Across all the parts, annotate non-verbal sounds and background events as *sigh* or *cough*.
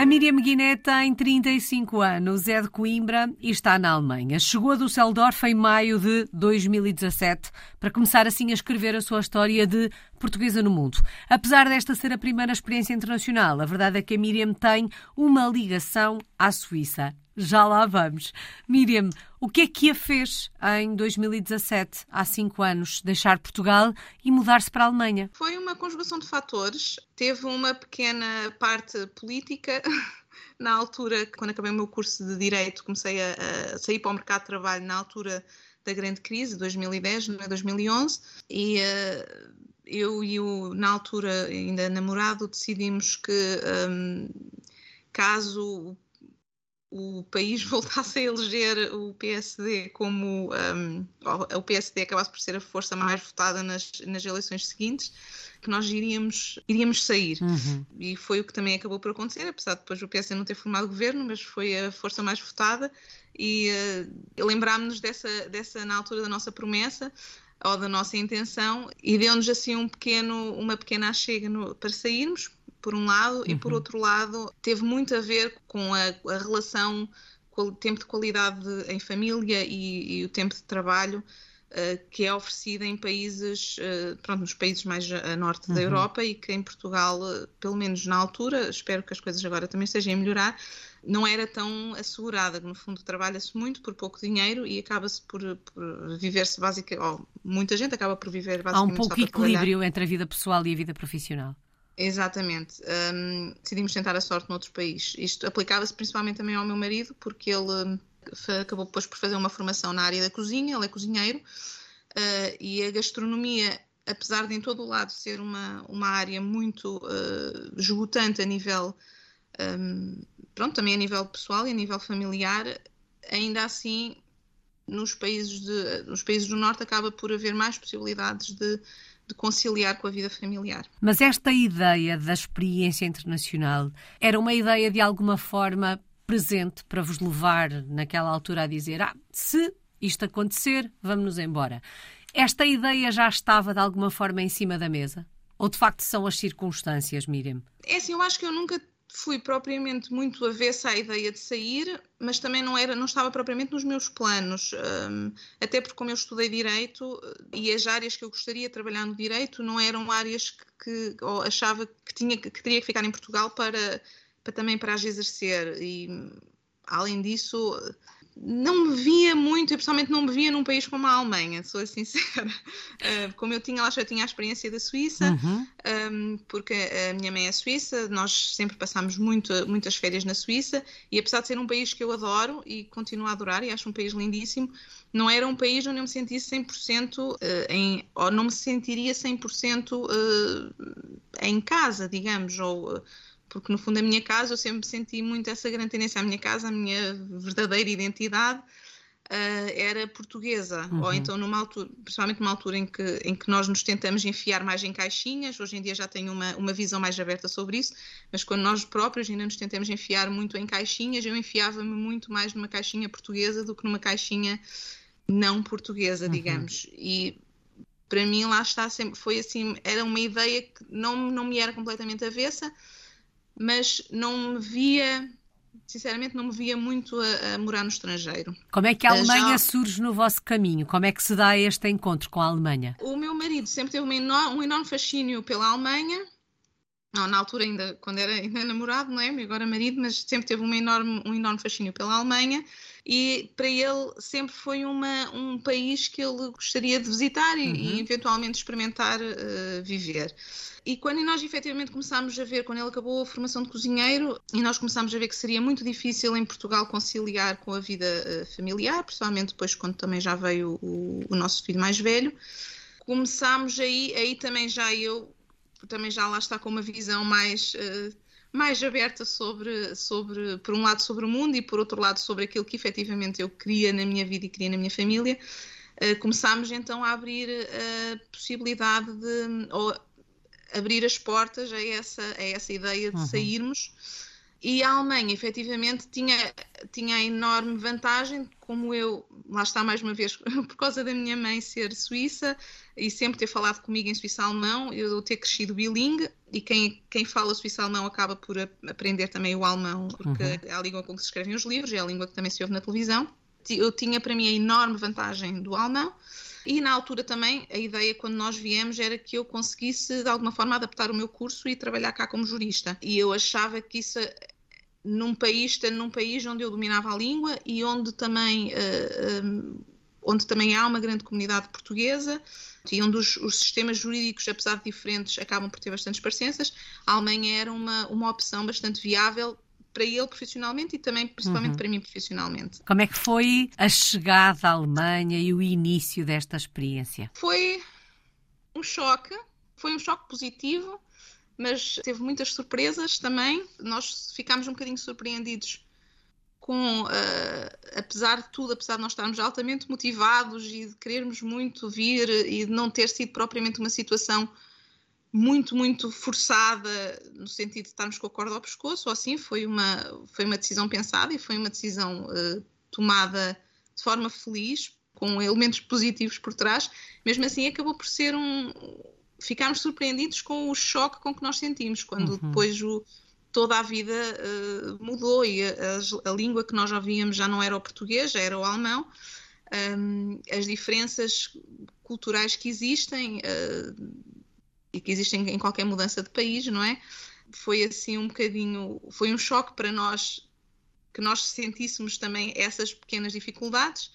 A Miriam Guiné tem 35 anos, é de Coimbra e está na Alemanha. Chegou a Düsseldorf em maio de 2017 para começar assim a escrever a sua história de portuguesa no mundo. Apesar desta ser a primeira experiência internacional, a verdade é que a Miriam tem uma ligação à Suíça. Já lá vamos. Miriam, o que é que a fez em 2017, há cinco anos, deixar Portugal e mudar-se para a Alemanha? Foi uma conjugação de fatores. Teve uma pequena parte política. *laughs* Na altura, quando acabei o meu curso de Direito, comecei a, a sair para o mercado de trabalho na altura da grande crise, 2010, não é 2011, e uh, eu e o, na altura, ainda namorado, decidimos que um, caso o país *laughs* voltasse a eleger o PSD como um, o PSD acabasse por ser a força mais votada nas, nas eleições seguintes, que nós iríamos, iríamos sair. Uhum. E foi o que também acabou por acontecer, apesar de depois o PSD não ter formado governo, mas foi a força mais votada. E uh, lembrámos-nos dessa, dessa, na altura da nossa promessa, ou da nossa intenção, e deu-nos assim um pequeno, uma pequena achega no, para sairmos, por um lado, uhum. e por uhum. outro lado, teve muito a ver com a, a relação, com o tempo de qualidade em família e, e o tempo de trabalho uh, que é oferecido em países, uh, pronto, nos países mais a norte uhum. da Europa e que em Portugal, uh, pelo menos na altura, espero que as coisas agora também estejam a melhorar, não era tão assegurada. No fundo, trabalha-se muito por pouco dinheiro e acaba-se por, por viver-se basicamente, oh, muita gente acaba por viver basicamente. Há um pouco equilíbrio entre a vida pessoal e a vida profissional. Exatamente. Um, decidimos tentar a sorte noutro país. Isto aplicava-se principalmente também ao meu marido, porque ele hum, acabou depois por fazer uma formação na área da cozinha, ele é cozinheiro, uh, e a gastronomia, apesar de em todo o lado ser uma, uma área muito uh, esgotante a nível, um, pronto, também a nível pessoal e a nível familiar, ainda assim nos países, de, nos países do Norte acaba por haver mais possibilidades de de conciliar com a vida familiar. Mas esta ideia da experiência internacional era uma ideia de alguma forma presente para vos levar naquela altura a dizer: ah, se isto acontecer, vamos-nos embora. Esta ideia já estava de alguma forma em cima da mesa? Ou de facto são as circunstâncias, Miriam? É assim, eu acho que eu nunca fui propriamente muito avessa à ideia de sair, mas também não era, não estava propriamente nos meus planos, um, até porque como eu estudei direito e as áreas que eu gostaria de trabalhar no direito não eram áreas que, que achava que tinha que, teria que ficar em Portugal para, para também para as exercer. E além disso não me via muito, e pessoalmente não me via num país como a Alemanha, sou *laughs* sincera. Uh, como eu tinha lá, já tinha a experiência da Suíça, uhum. um, porque a minha mãe é suíça, nós sempre passámos muito, muitas férias na Suíça, e apesar de ser um país que eu adoro e continuo a adorar, e acho um país lindíssimo, não era um país onde eu me sentisse 100% uh, em, ou não me sentiria 100% uh, em casa, digamos, ou porque no fundo a minha casa eu sempre senti muito essa grande tendência. À minha casa, a minha verdadeira identidade uh, era portuguesa, uhum. ou então numa altura, principalmente numa altura em que, em que nós nos tentamos enfiar mais em caixinhas, hoje em dia já tenho uma, uma visão mais aberta sobre isso, mas quando nós próprios ainda nos tentamos enfiar muito em caixinhas, eu enfiava-me muito mais numa caixinha portuguesa do que numa caixinha não portuguesa, uhum. digamos, e para mim lá está sempre, foi assim, era uma ideia que não, não me era completamente avessa, mas não me via, sinceramente, não me via muito a, a morar no estrangeiro. Como é que a Alemanha Já... surge no vosso caminho? Como é que se dá este encontro com a Alemanha? O meu marido sempre teve um enorme, um enorme fascínio pela Alemanha. Não, na altura ainda, quando era ainda *laughs* namorado, não é? Agora marido, mas sempre teve um enorme, um enorme fascínio pela Alemanha e para ele sempre foi uma, um país que ele gostaria de visitar e, uhum. e eventualmente experimentar uh, viver. E quando nós efetivamente começámos a ver, quando ele acabou a formação de cozinheiro, e nós começámos a ver que seria muito difícil em Portugal conciliar com a vida uh, familiar, principalmente depois quando também já veio o, o nosso filho mais velho, começámos aí, aí também já eu, também já lá está com uma visão mais. Uh, mais aberta sobre, sobre, por um lado, sobre o mundo e por outro lado, sobre aquilo que efetivamente eu queria na minha vida e queria na minha família, uh, começámos então a abrir a possibilidade de, ou abrir as portas a essa, a essa ideia de uhum. sairmos E a Alemanha, efetivamente, tinha, tinha a enorme vantagem, como eu, lá está mais uma vez, *laughs* por causa da minha mãe ser suíça e sempre ter falado comigo em suíço-alemão, eu ter crescido bilingue, e quem, quem fala suíço-alemão acaba por aprender também o alemão, porque uhum. é a língua com que se escrevem os livros, é a língua que também se ouve na televisão. Eu tinha para mim a enorme vantagem do alemão, e na altura também a ideia quando nós viemos era que eu conseguisse de alguma forma adaptar o meu curso e trabalhar cá como jurista. E eu achava que isso num país, num país onde eu dominava a língua e onde também, uh, eh, um, eh, onde também há uma grande comunidade portuguesa e onde os, os, sistemas jurídicos, apesar de diferentes, acabam por ter bastantes parecenças, a Alemanha era uma, uma opção bastante viável para ele profissionalmente e também principalmente uhum. para mim profissionalmente. Como é que foi a chegada à Alemanha e o início desta experiência? Foi um choque, foi um choque positivo, mas teve muitas surpresas também. Nós ficámos um bocadinho surpreendidos com, uh, apesar de tudo, apesar de nós estarmos altamente motivados e de querermos muito vir e de não ter sido propriamente uma situação muito, muito forçada no sentido de estarmos com a corda ao pescoço, ou assim, foi uma, foi uma decisão pensada e foi uma decisão uh, tomada de forma feliz, com elementos positivos por trás, mesmo assim acabou por ser um. Ficámos surpreendidos com o choque com que nós sentimos, quando uhum. depois o, toda a vida uh, mudou e a, a, a, língua que nós ouvíamos já não era o português, já era o alemão. Um, as diferenças culturais que existem, uh, e que existem em qualquer mudança de país, não é? Foi assim um bocadinho, foi um choque para nós que nós sentíssemos também essas pequenas dificuldades,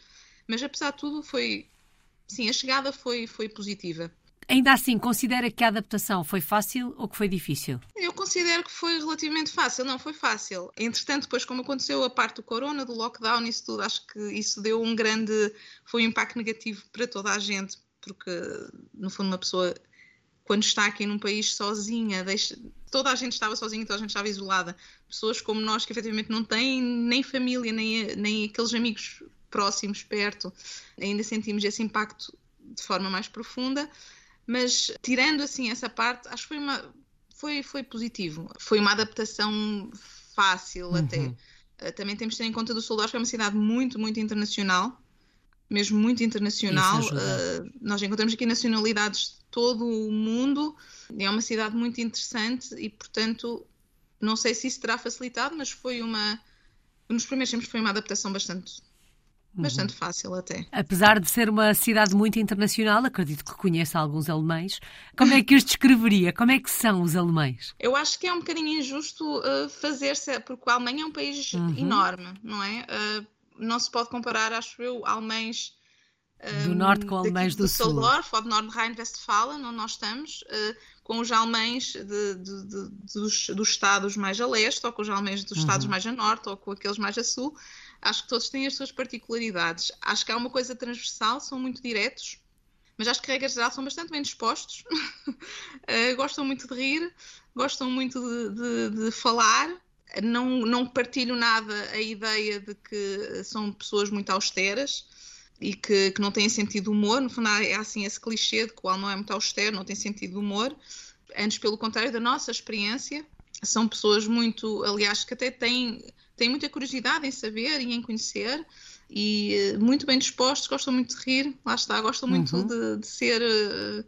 mas apesar de tudo foi, sim, a chegada foi, foi positiva. Ainda assim, considera que a adaptação foi fácil ou que foi difícil? Eu considero que foi relativamente fácil. Não, foi fácil. Entretanto, depois, como aconteceu a parte do corona, do lockdown, isso tudo, acho que isso deu um grande. Foi um impacto negativo para toda a gente, porque, no fundo, uma pessoa quando está aqui num país sozinha, deixa... toda a gente estava sozinha, toda a gente estava isolada. Pessoas como nós que efetivamente não têm nem família, nem, nem aqueles amigos próximos, perto, ainda sentimos esse impacto de forma mais profunda. Mas tirando assim essa parte, acho que foi uma foi, foi positivo. Foi uma adaptação fácil uhum. até. Eh, também temos de ter em conta do Soldado, que é uma cidade muito, muito internacional mesmo muito internacional. Uh, nós encontramos aqui nacionalidades de todo o mundo. É uma cidade muito interessante e, portanto, não sei se isso terá facilitado, mas foi uma. Nos primeiros tempos foi uma adaptação bastante. Uhum. Bastante fácil até. Apesar de ser uma cidade muito internacional, acredito que conheça alguns alemães. Como é que os descreveria? Como é que são os alemães? Eu acho que é um bocadinho injusto uh, fazer-se, porque a Alemanha é um país uhum. enorme, não é? Uh, não se pode comparar, acho eu, alemães do um, norte com alemães do, do sul. Soldorf ou de Nordrhein-Westfalen, onde nós estamos, uh, com os alemães de, de, de, dos, dos, estados mais a leste, ou com os alemães dos uhum. estados mais a norte, ou com aqueles mais a sul. Acho que todos têm as suas particularidades. Acho que há uma coisa transversal, são muito diretos, mas acho que, regra geral, são bastante bem dispostos. uh, *laughs* gostam muito de rir, gostam muito de, falar não, não partilho nada a ideia de que são pessoas muito austeras e que, que não têm sentido de humor. No fundo, é assim esse clichê de que o não é muito austero, não tem sentido de humor. Antes, pelo contrário, da nossa experiência, são pessoas muito, aliás, que até têm, têm muita curiosidade em saber e em conhecer e eh, muito bem dispostos, gostam muito de rir, lá está, gostam muito uhum. de, de, ser, eh,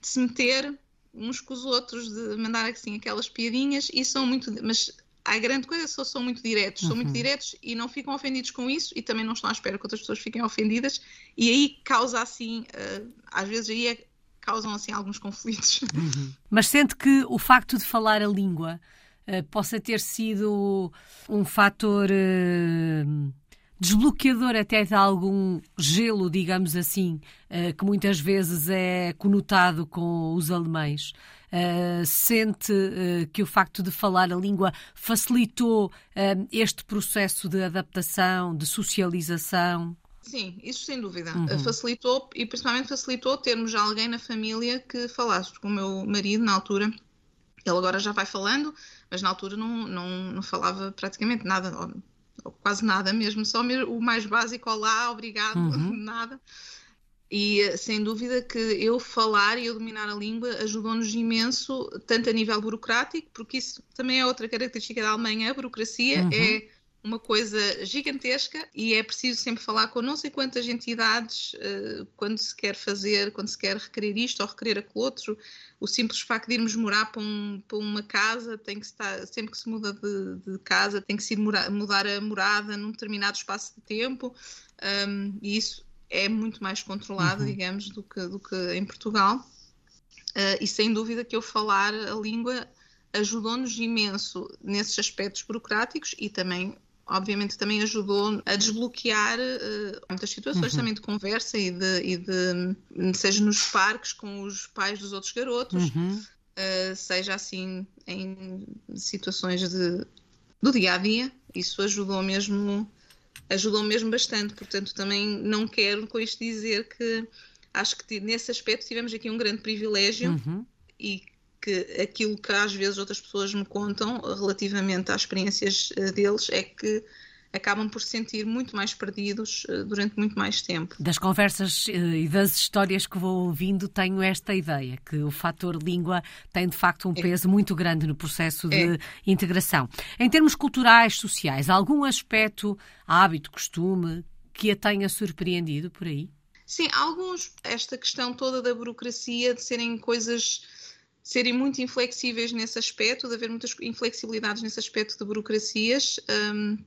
de se meter uns com os outros, de mandar assim aquelas piadinhas e são muito, mas a grande coisa é só são muito diretos, uhum. são muito uhum. diretos e não ficam ofendidos com isso e também não estão à espera que outras pessoas fiquem ofendidas e aí causa assim, uh, às vezes aí é, causam assim alguns conflitos. *laughs* Uhum. Mas sente que o facto de falar a língua uh, possa ter sido um fator uh, desbloqueador até de algum gelo, digamos assim, que muitas vezes é conotado com os alemães. Uh, sente uh, que o facto de falar a língua facilitou este processo de adaptação, de socialização? Sim, isso sem dúvida. Uhum. Facilitou e principalmente facilitou termos alguém na família que falasse. Com o meu marido, na altura, ele agora já vai falando, mas na altura não, não, não falava praticamente nada, ou, quase nada mesmo, só o mais básico, olá, obrigado, uhum. *laughs* nada. E sem dúvida que eu falar e eu dominar a língua ajudou-nos imenso, tanto a nível burocrático, porque isso também é outra característica da Alemanha, a burocracia uhum. é uma coisa gigantesca e é preciso sempre falar com não sei quantas entidades uh, quando se quer fazer, quando se quer requerer isto ou requerer aquele outro. O simples facto de irmos morar para, um, para uma casa, tem que estar, sempre que se muda de, de casa, tem que se mudar, mudar a morada num determinado espaço de tempo. Um, e isso é muito mais controlado, uhum. digamos, do que, do que em Portugal. Uh, e sem dúvida que eu falar a língua ajudou-nos imenso nesses aspectos burocráticos e também, obviamente, também ajudou a desbloquear uh, muitas situações uhum. também de conversa e de, e de, seja nos parques com os pais dos outros garotos, uhum. uh, seja assim em situações de, do dia a dia. Isso ajudou mesmo ajudou mesmo bastante. Portanto, também não quero com isto dizer que acho que nesse aspecto tivemos aqui um grande privilégio uhum. e que aquilo que às vezes outras pessoas me contam relativamente às experiências eh, deles é que acabam por se sentir muito mais perdidos uh, durante muito mais tempo. Das conversas uh, e das histórias que vou ouvindo, tenho esta ideia, que o fator língua tem de facto um é. peso muito grande no processo de é. integração. Em termos culturais, sociais, algum aspecto, hábito, costume, que a tenha surpreendido por aí? Sim, alguns, esta questão toda da burocracia, de serem coisas serem muito inflexíveis nesse aspecto, de haver muitas inflexibilidades nesse aspecto de burocracias. Um,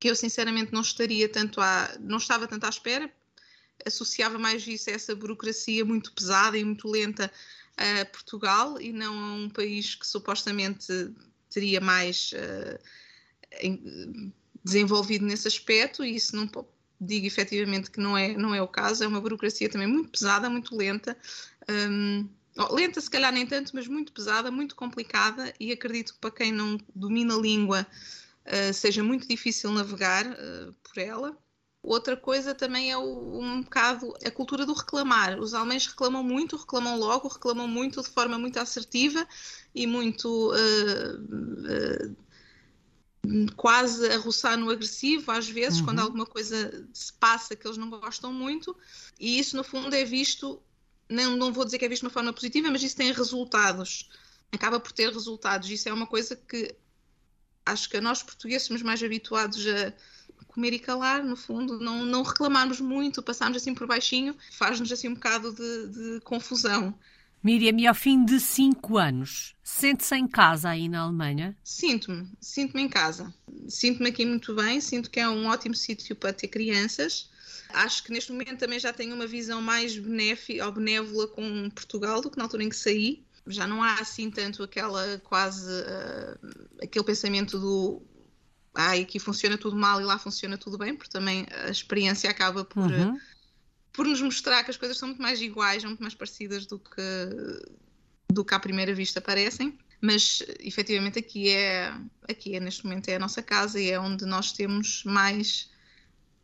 que eu sinceramente não estaria tanto à, não estava tanto à espera, associava mais isso a essa burocracia muito pesada e muito lenta a Portugal e não a um país que supostamente teria mais uh, desenvolvido nesse aspecto e isso não digo efetivamente que não é, não é o caso, é uma burocracia também muito pesada, muito lenta. Um, lenta se calhar nem tanto, mas muito pesada, muito complicada e acredito que para quem não domina a língua uh, seja muito difícil navegar uh, por ela. Outra coisa também é o, um bocado a cultura do reclamar. Os alemães reclamam muito, reclamam logo, reclamam muito de forma muito assertiva e muito uh, quase a roçar no agressivo, às vezes, uhum. quando alguma coisa se passa que eles não gostam muito, e isso no fundo é visto, não, não vou dizer que é visto de uma forma positiva, mas isso tem resultados, acaba por ter resultados. Isso é uma coisa que acho que nós portugueses somos mais habituados a comer e calar, no fundo, não, não reclamarmos muito, passarmos assim por baixinho, faz-nos assim um bocado de, de confusão. Miriam, e ao fim de cinco anos, sente-se em casa aí na Alemanha? Sinto-me, sinto-me em casa. Sinto-me aqui muito bem, sinto que é um ótimo sítio para ter crianças. Acho que neste momento também já tenho uma visão mais benéfica ou benévola com Portugal do que na altura em que saí já não há assim tanto aquela quase uh, aquele pensamento do ah, aqui funciona tudo mal e lá funciona tudo bem, porque também a experiência acaba por, uhum. por nos mostrar que as coisas são muito mais iguais, muito mais parecidas do que, do que à primeira vista parecem. Mas efetivamente aqui é, aqui é neste momento é a nossa casa e é onde nós temos mais,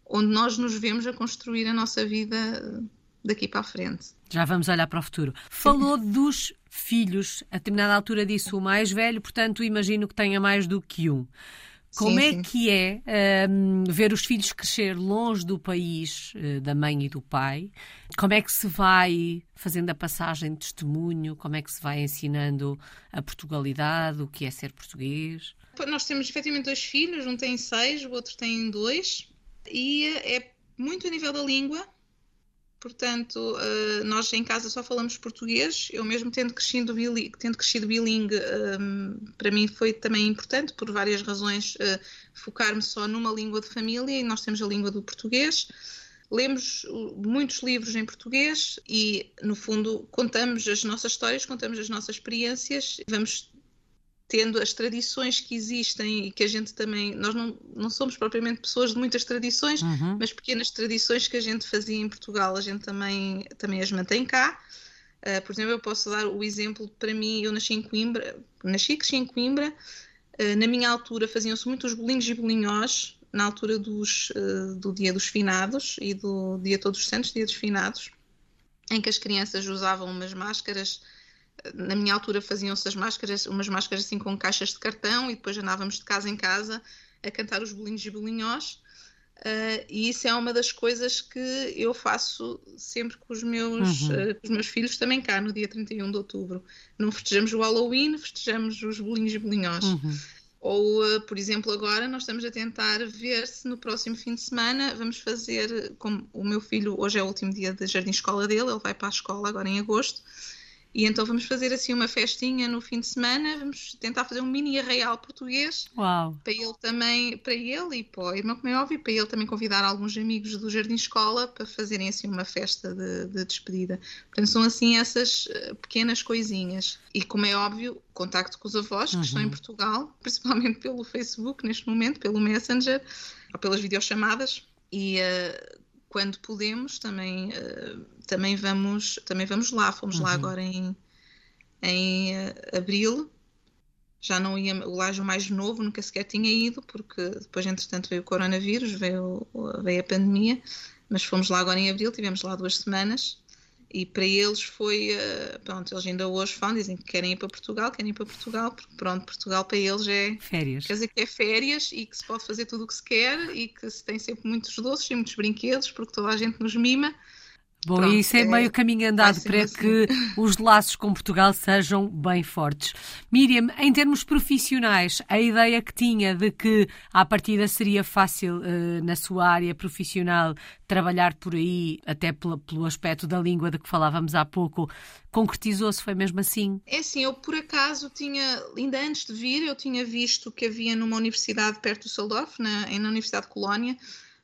onde nós nos vemos a construir a nossa vida daqui para a frente. Já vamos olhar para o futuro. Falou dos filhos, a determinada altura disse o mais velho, portanto imagino que tenha mais do que um. Como sim, é sim. que é um, ver os filhos crescer longe do país uh, da mãe e do pai? Como é que se vai fazendo a passagem de testemunho? Como é que se vai ensinando a Portugalidade, o que é ser português? Nós temos efetivamente dois filhos, um tem seis, o outro tem dois, e é muito a nível da língua, Portanto, uh, nós em casa só falamos português. Eu mesmo tendo crescido, bilingue, tendo crescido bilingue, um, para mim foi também importante, por várias razões, uh, focar-me só numa língua de família e nós temos a língua do português. Lemos muitos livros em português e, no fundo, contamos as nossas histórias, contamos as nossas experiências, vamos tendo as tradições que existem e que a gente também. Nós não, não somos propriamente pessoas de muitas tradições, uhum. mas pequenas tradições que a gente fazia em Portugal, a gente também, também as mantém cá. Uh, por exemplo, eu posso dar o exemplo para mim, eu nasci em Coimbra, nasci e cresci em Coimbra. Uh, na minha altura faziam-se muitos bolinhos e bolinhós, na altura dos, uh, do Dia dos Finados e do Dia Todos os Santos, Dia dos Finados, em que as crianças usavam umas máscaras na minha altura faziam-se as máscaras, umas máscaras assim com caixas de cartão e depois andávamos de casa em casa a cantar os bolinhos e bolinhós. Uh, e isso é uma das coisas que eu faço sempre com os, meus, uhum. uh, com os meus filhos também cá, no dia 31 de outubro. Não festejamos o Halloween, festejamos os bolinhos e bolinhós. Uhum. Ou, uh, por exemplo, agora nós estamos a tentar ver se no próximo fim de semana vamos fazer, como o meu filho, hoje é o último dia da jardim-escola dele, ele vai para a escola agora em agosto, e então vamos fazer assim uma festinha no fim de semana, vamos tentar fazer um mini arraial português Uau. para ele também, para ele e para o irmão, como é óbvio, para ele também convidar alguns amigos do Jardim Escola para fazerem assim uma festa de, de despedida. Portanto, são assim essas eh, pequenas coisinhas. E como é óbvio, contacto com os avós que uhum. estão em uhum. Portugal, *laughs* principalmente pelo Facebook neste momento, pelo Messenger, ou pelas videochamadas. E uh, quando podemos, também, uh, também, vamos, também vamos lá. Fomos uhum. lá agora em, em uh, abril. Já não ia, o Lajo mais novo nunca sequer tinha ido, porque depois, entretanto, veio o coronavírus, veio, veio a pandemia. Mas fomos lá agora em abril, tivemos lá duas semanas e para eles foi, uh, pronto, eles ainda hoje falam, dizem que querem ir para Portugal, querem ir para Portugal, porque pronto, Portugal para eles é férias. Quer dizer que é férias e que se pode fazer tudo o que se quer e que se tem sempre muitos doces e muitos brinquedos, porque toda a gente nos mima. Bom, Pronto, isso é, é meio caminho andado para assim. que os laços com Portugal sejam bem fortes. Miriam, em termos profissionais, a ideia que tinha de que à partida seria fácil uh, na sua área profissional trabalhar por aí, até pelo, pelo aspecto da língua de que falávamos há pouco, concretizou-se? Foi mesmo assim? É assim, eu por acaso tinha, ainda antes de vir, eu tinha visto que havia numa universidade perto do Düsseldorf, na, na Universidade de Colónia,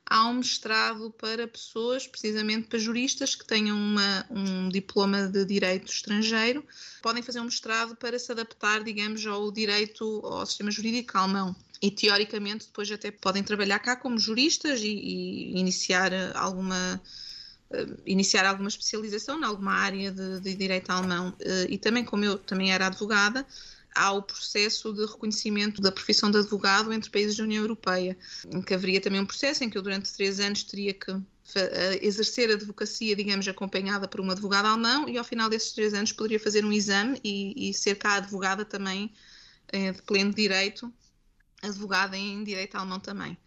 há um mestrado para pessoas, precisamente para juristas que tenham uma, um diploma de direito estrangeiro, podem fazer um mestrado para se adaptar, digamos, ao direito, ao sistema jurídico alemão. E teoricamente depois até podem trabalhar cá como juristas e, e iniciar alguma uh, iniciar alguma especialização em alguma área de, de direito alemão. Uh, e também como eu também era advogada, há o processo de reconhecimento da profissão de advogado entre países da União Europeia, em que haveria também um processo em que eu durante três anos teria que exercer a advocacia, digamos, acompanhada por um advogado alemão e ao final desses três anos poderia fazer um exame e, e ser cá advogada também eh, de pleno direito, advogada em direito alemão também.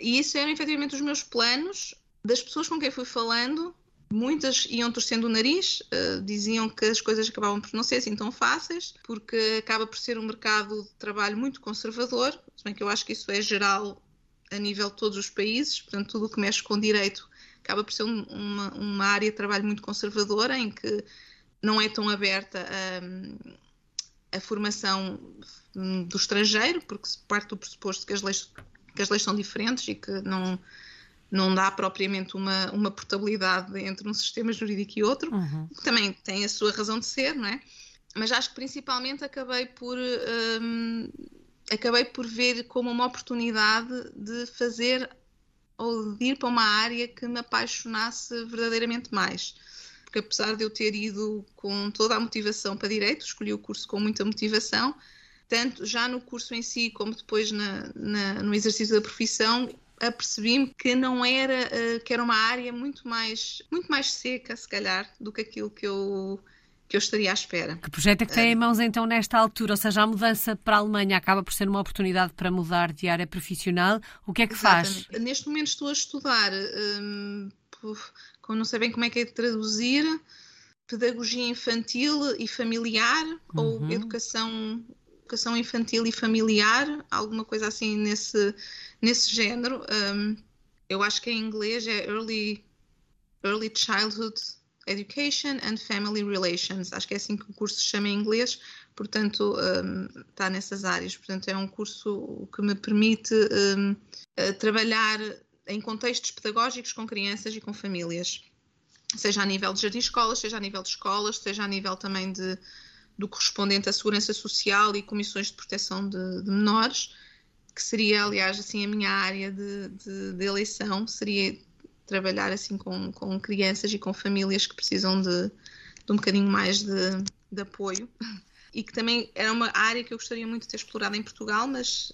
E isso eram efetivamente os meus planos, das pessoas com quem fui falando, Muitas iam torcendo o nariz, uh, diziam que as coisas acabavam por não ser assim tão fáceis, porque acaba por ser um mercado de trabalho muito conservador, se bem que eu acho que isso é geral a nível de todos os países, portanto, tudo o que mexe com direito acaba por ser um, uma, uma, área de trabalho muito conservadora, em que não é tão aberta a, a formação do estrangeiro, porque se parte do pressuposto que as leis, que as leis são diferentes e que não não dá propriamente uma, uma portabilidade entre um sistema jurídico e outro, uhum. que também tem a sua razão de ser, não é? Mas acho que principalmente acabei por um, acabei por ver como uma oportunidade de fazer ou de ir para uma área que me apaixonasse verdadeiramente mais. Porque apesar de eu ter ido com toda a motivação para direito, escolhi o curso com muita motivação, tanto já no curso em si como depois na, na, no exercício da profissão, apercebi-me que não era, uh, que era uma área muito mais, muito mais seca, se calhar, do que aquilo que eu que eu estaria à espera. Que projeto é que tem em mãos então nesta altura? Ou seja, a mudança para a Alemanha acaba por ser uma oportunidade para mudar de área profissional. O que é que Exatamente. faz? Neste momento estou a estudar, um, como não sei bem como é que é de traduzir, pedagogia infantil e familiar uhum. ou educação, educação infantil e familiar, alguma coisa assim nesse, nesse género. Um, eu acho que em inglês é Early, Early Childhood Education and Family Relations. Acho que é assim que o curso se chama em inglês, portanto, um, está nessas áreas. Portanto, é um curso que me permite um, trabalhar em contextos pedagógicos com crianças e com famílias, seja a nível de jardim-escolas, seja a nível de escolas, seja a nível também de, do correspondente à segurança social e comissões de proteção de, de menores que seria, aliás, assim, a minha área de, de, de eleição, seria trabalhar assim com, com crianças e com famílias que precisam de, de um bocadinho mais de, de apoio e que também era uma área que eu gostaria muito de ter explorado em Portugal, mas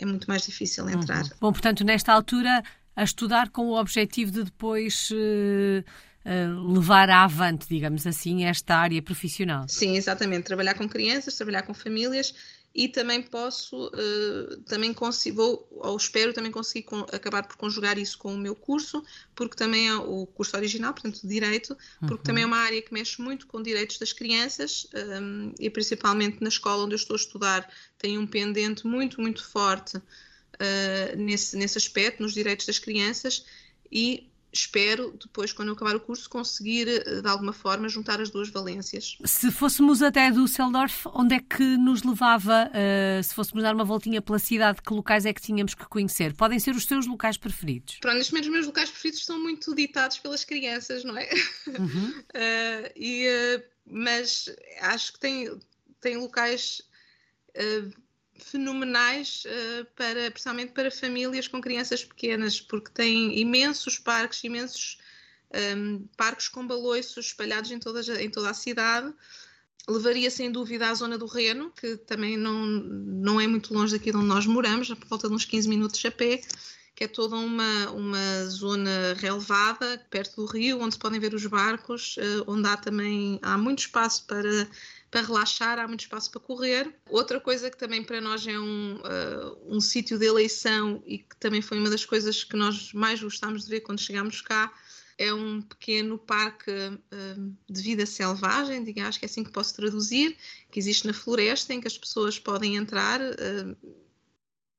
é muito mais difícil entrar. Uhum. Bom, portanto, nesta altura, a estudar com o objetivo de depois uh, uh, levar avante, digamos assim, esta área profissional. Sim, exatamente. Trabalhar com crianças, trabalhar com famílias e também posso, uh, também consigo, vou, ou espero também conseguir con acabar por conjugar isso com o meu curso, porque também é o curso original, portanto, de Direito, porque uhum. também é uma área que mexe muito com direitos das crianças um, e principalmente na escola onde eu estou a estudar tem um pendente muito, muito forte uh, nesse, nesse aspecto, nos direitos das crianças e espero, depois, quando eu acabar o curso, conseguir, eh, de alguma forma, juntar as duas valências. Se fôssemos até Düsseldorf, onde é que nos levava, uh, se fôssemos dar uma voltinha pela cidade, que locais é que tínhamos que conhecer? Podem ser os seus locais preferidos? Pronto, neste momento os meus locais preferidos são muito ditados pelas crianças, não é? Uhum. uh, *laughs* e, uh, mas acho que tem, tem locais fenomenais uh, para, principalmente para famílias com crianças pequenas, porque tem imensos parques, imensos um, ehm, parques com baloiços espalhados em toda, em toda a cidade. Levaria sem dúvida à zona do Reno, que também não, não é muito longe daqui de onde nós moramos, por volta de uns 15 minutos a pé, que é toda uma, uma zona relevada, perto do rio, onde se podem ver os barcos, uh, onde há também há muito espaço para para relaxar, há muito espaço para correr. Outra coisa que também para nós é um, uh, um sítio de eleição e que também foi uma das coisas que nós mais gostámos de ver quando chegámos cá, é um pequeno parque uh, de vida selvagem, diga, acho que é assim que posso traduzir, que existe na floresta, em que as pessoas podem entrar uh,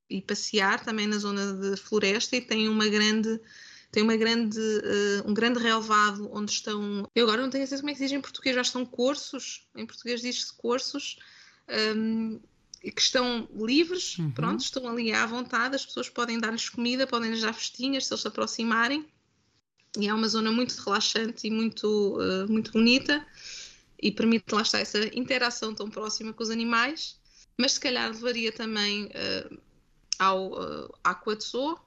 e passear também na zona de floresta e tem uma grande tem uma grande, uh, um grande relevado onde estão. Eu agora não tenho certeza como é que se diz em português, já estão cursos, em português diz-se cursos, um, ehm, que estão livres, uhum. pronto, estão ali à vontade, as pessoas podem dar-lhes comida, podem lhes dar festinhas se eles se aproximarem. E é uma zona muito relaxante e muito, uh, muito bonita e permite lá estar essa interação tão próxima com os animais. Mas se calhar levaria também uh, ao uh, Aqua de Zoo,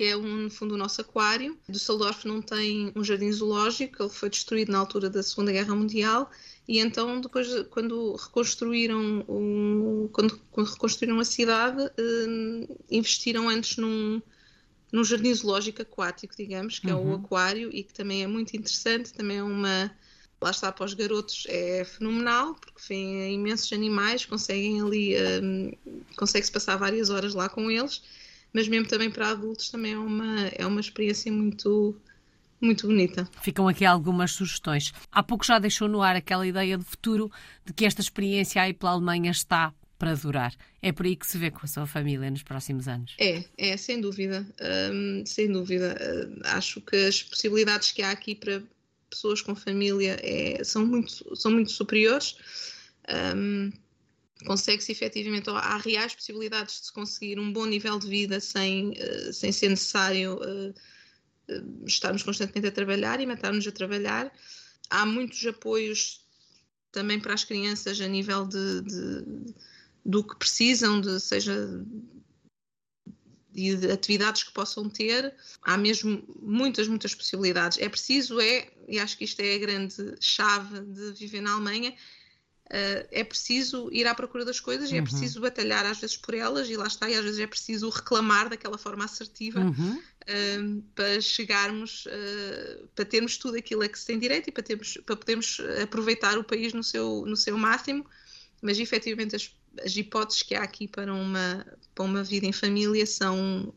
que é um, no fundo o nosso aquário. Düsseldorf não tem um jardim zoológico, ele foi destruído na altura da Segunda Guerra Mundial e então depois quando reconstruíram um, quando, quando, reconstruíram a cidade uh, investiram antes num, num jardim zoológico aquático, digamos, que uhum. é o uhum. aquário e que também é muito interessante, também é uma lá está para os garotos é fenomenal porque vêm imensos animais, conseguem ali um, consegue-se passar várias horas lá com eles mas mesmo também para adultos também é uma, é uma experiência muito, muito bonita. Ficam aqui algumas sugestões. Há pouco já deixou no ar aquela ideia de futuro de que esta experiência aí pela Alemanha está para durar. É por aí que se vê com a sua família nos próximos anos? É, é, sem dúvida. Hum, sem dúvida. Hum, acho que as possibilidades que há aqui para pessoas com família é, são, muito, são muito superiores. Hum, consegue-se efetivamente, há reais possibilidades de se conseguir um bom nível de vida sem, uh, sem ser necessário uh, uh, estarmos constantemente a trabalhar e matarmos a trabalhar. Há muitos apoios também para as crianças a nível de, de do que precisam, de, seja e de atividades que possam ter, há mesmo muitas, muitas possibilidades. É preciso, é, e acho que isto é a grande chave de viver na Alemanha, Uh, é preciso ir à procura das coisas uhum. é uhum. preciso batalhar às vezes por elas e lá está, e às vezes é preciso reclamar daquela forma assertiva uhum. uh, para chegarmos, uh, para termos tudo aquilo a que se tem direito e para, termos, para podermos aproveitar o país no seu, no seu máximo, mas efetivamente as, as hipóteses que há aqui para uma, para uma vida em família são,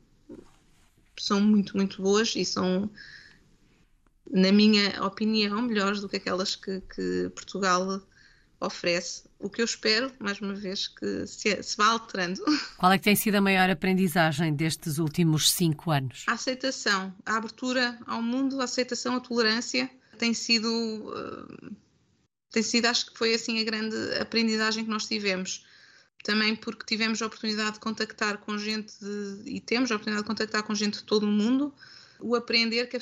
são muito, muito boas e são na minha opinião, melhores do que aquelas que, que Portugal oferece. O que eu espero, mais uma vez, que se, se vá alterando. *laughs* Qual é que tem sido a maior aprendizagem destes últimos cinco anos? A aceitação, a abertura ao mundo, a aceitação, a tolerância tem sido, uh, tem sido, acho que foi assim a grande aprendizagem que nós tivemos. Também porque tivemos a oportunidade de contactar com gente de, e temos a oportunidade de contactar com gente de todo o mundo, o aprender que a,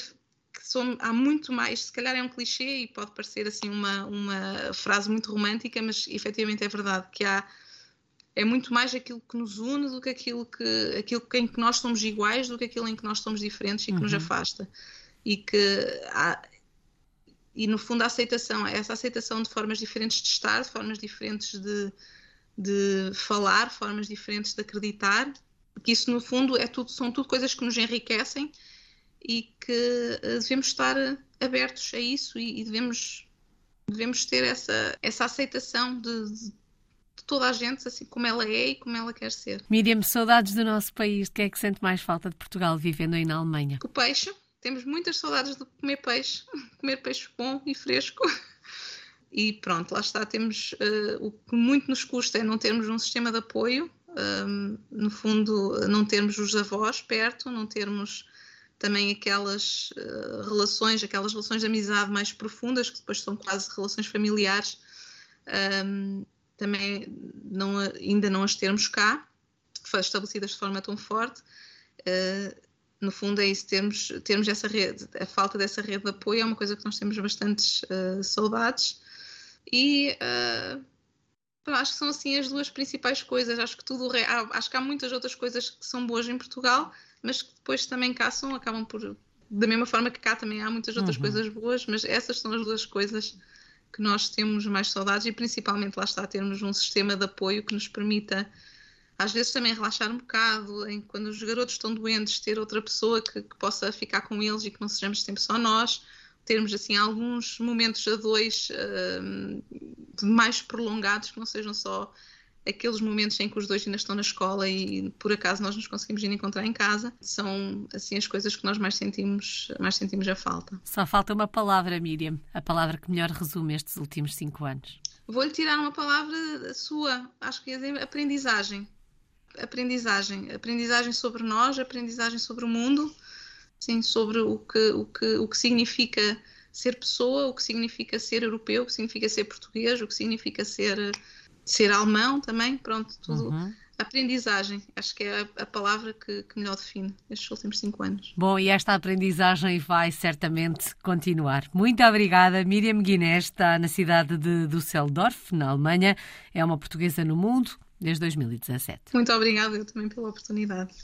há muito mais, se calhar é um clichê e pode parecer assim uma, uma frase muito romântica, mas efetivamente é verdade que há é muito mais aquilo que nos une do que aquilo que aquilo em que nós somos iguais do que aquilo em que nós somos diferentes e que uhum. nos afasta e que há, e no fundo a aceitação essa aceitação de formas diferentes de estar de formas diferentes de, de falar formas diferentes de acreditar que isso no fundo é tudo são tudo coisas que nos enriquecem e que eh, devemos estar abertos a isso e, e devemos, devemos ter essa, essa aceitação de, de, toda a gente, assim como ela é e como ela quer ser. Miriam, saudades do nosso país. O que é que sente mais falta de Portugal vivendo aí na Alemanha? O peixe. Temos muitas saudades de comer peixe, *laughs* comer peixe bom e fresco. *laughs* E pronto, lá está. Temos uh, o que muito nos custa é não termos um sistema de apoio. Um, no fundo, não termos os avós perto, não termos também aquelas uh, relações, aquelas relações de amizade mais profundas, que depois são quase relações familiares, um, também não, ainda não as termos cá, estabelecidas de forma tão forte. Uh, no fundo é isso, termos, termos essa rede, a falta dessa rede de apoio é uma coisa que nós temos bastantes uh, saudades e acho que são assim as duas principais coisas, acho que tudo, acho que há muitas outras coisas que são boas em Portugal, mas que depois também são, acabam por. Da mesma forma que cá também há muitas outras uhum. coisas boas, mas essas são as duas coisas que nós temos mais saudades e principalmente lá está termos um sistema de apoio que nos permita às vezes também relaxar um bocado, em, quando os garotos estão doentes, ter outra pessoa que, que, possa ficar com eles e que não sejamos sempre só nós, termos assim alguns momentos a dois uh, mais prolongados, que não sejam só aqueles momentos em que os dois ainda estão na escola e por acaso nós nos conseguimos ir encontrar em casa, são assim as coisas que nós mais sentimos, mais sentimos a falta. Só falta uma palavra, Miriam, a palavra que melhor resume estes últimos cinco anos. Vou-lhe tirar uma palavra sua, acho que é aprendizagem. Aprendizagem, aprendizagem sobre nós, aprendizagem sobre o mundo, sim, sobre o que, o que, o que significa ser pessoa, o que significa ser europeu, o que significa ser português, o que significa ser ser alemão também, pronto, tudo. Uhum. Aprendizagem, acho que é a, palavra que, que, melhor define estes últimos cinco anos. Bom, e esta aprendizagem vai certamente continuar. Muito obrigada. Miriam Guinness está na cidade de Düsseldorf, na Alemanha. É uma portuguesa no mundo desde 2017. Muito obrigada eu também pela oportunidade.